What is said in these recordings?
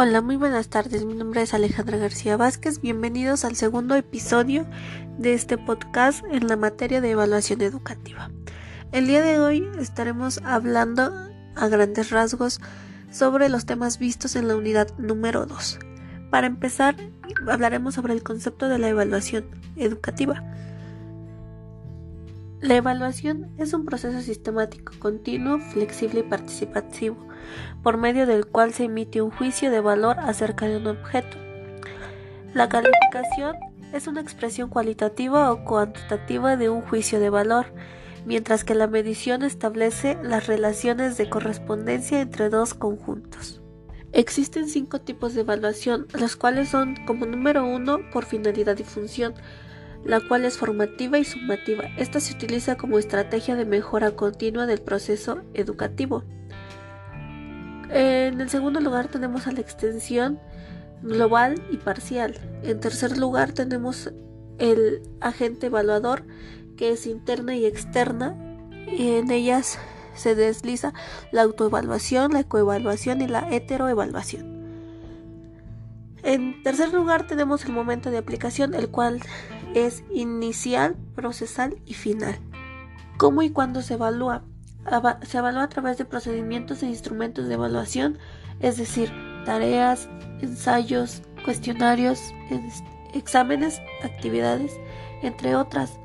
Hola, muy buenas tardes. Mi nombre es Alejandra García Vázquez. Bienvenidos al segundo episodio de este podcast en la materia de evaluación educativa. El día de hoy estaremos hablando a grandes rasgos sobre los temas vistos en la unidad número 2. Para empezar, hablaremos sobre el concepto de la evaluación educativa. La evaluación es un proceso sistemático, continuo, flexible y participativo, por medio del cual se emite un juicio de valor acerca de un objeto. La calificación es una expresión cualitativa o cuantitativa de un juicio de valor, mientras que la medición establece las relaciones de correspondencia entre dos conjuntos. Existen cinco tipos de evaluación, los cuales son como número uno por finalidad y función, la cual es formativa y sumativa. Esta se utiliza como estrategia de mejora continua del proceso educativo. En el segundo lugar tenemos a la extensión global y parcial. En tercer lugar tenemos el agente evaluador que es interna y externa y en ellas se desliza la autoevaluación, la ecoevaluación y la heteroevaluación. En tercer lugar tenemos el momento de aplicación, el cual es inicial, procesal y final. ¿Cómo y cuándo se evalúa? Se evalúa a través de procedimientos e instrumentos de evaluación, es decir, tareas, ensayos, cuestionarios, exámenes, actividades, entre otras.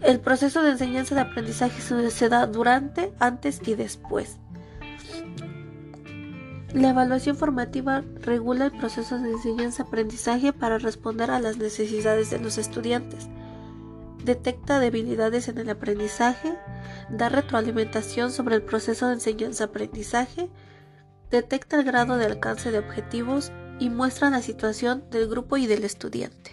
El proceso de enseñanza de aprendizaje se da durante, antes y después. La evaluación formativa regula el proceso de enseñanza-aprendizaje para responder a las necesidades de los estudiantes. Detecta debilidades en el aprendizaje, da retroalimentación sobre el proceso de enseñanza-aprendizaje, detecta el grado de alcance de objetivos y muestra la situación del grupo y del estudiante.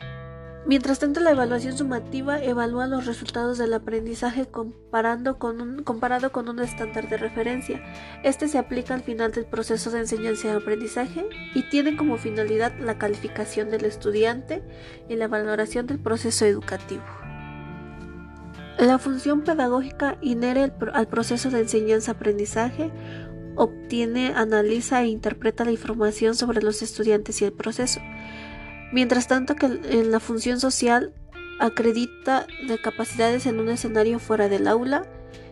Mientras tanto, la evaluación sumativa evalúa los resultados del aprendizaje comparando con un, comparado con un estándar de referencia. Este se aplica al final del proceso de enseñanza y aprendizaje y tiene como finalidad la calificación del estudiante y la valoración del proceso educativo. La función pedagógica inhere al proceso de enseñanza-aprendizaje obtiene, analiza e interpreta la información sobre los estudiantes y el proceso. Mientras tanto que en la función social acredita de capacidades en un escenario fuera del aula,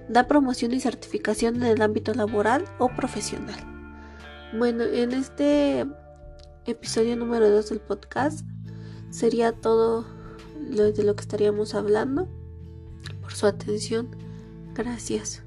da promoción y certificación en el ámbito laboral o profesional. Bueno, en este episodio número 2 del podcast sería todo lo de lo que estaríamos hablando. Su atención, gracias.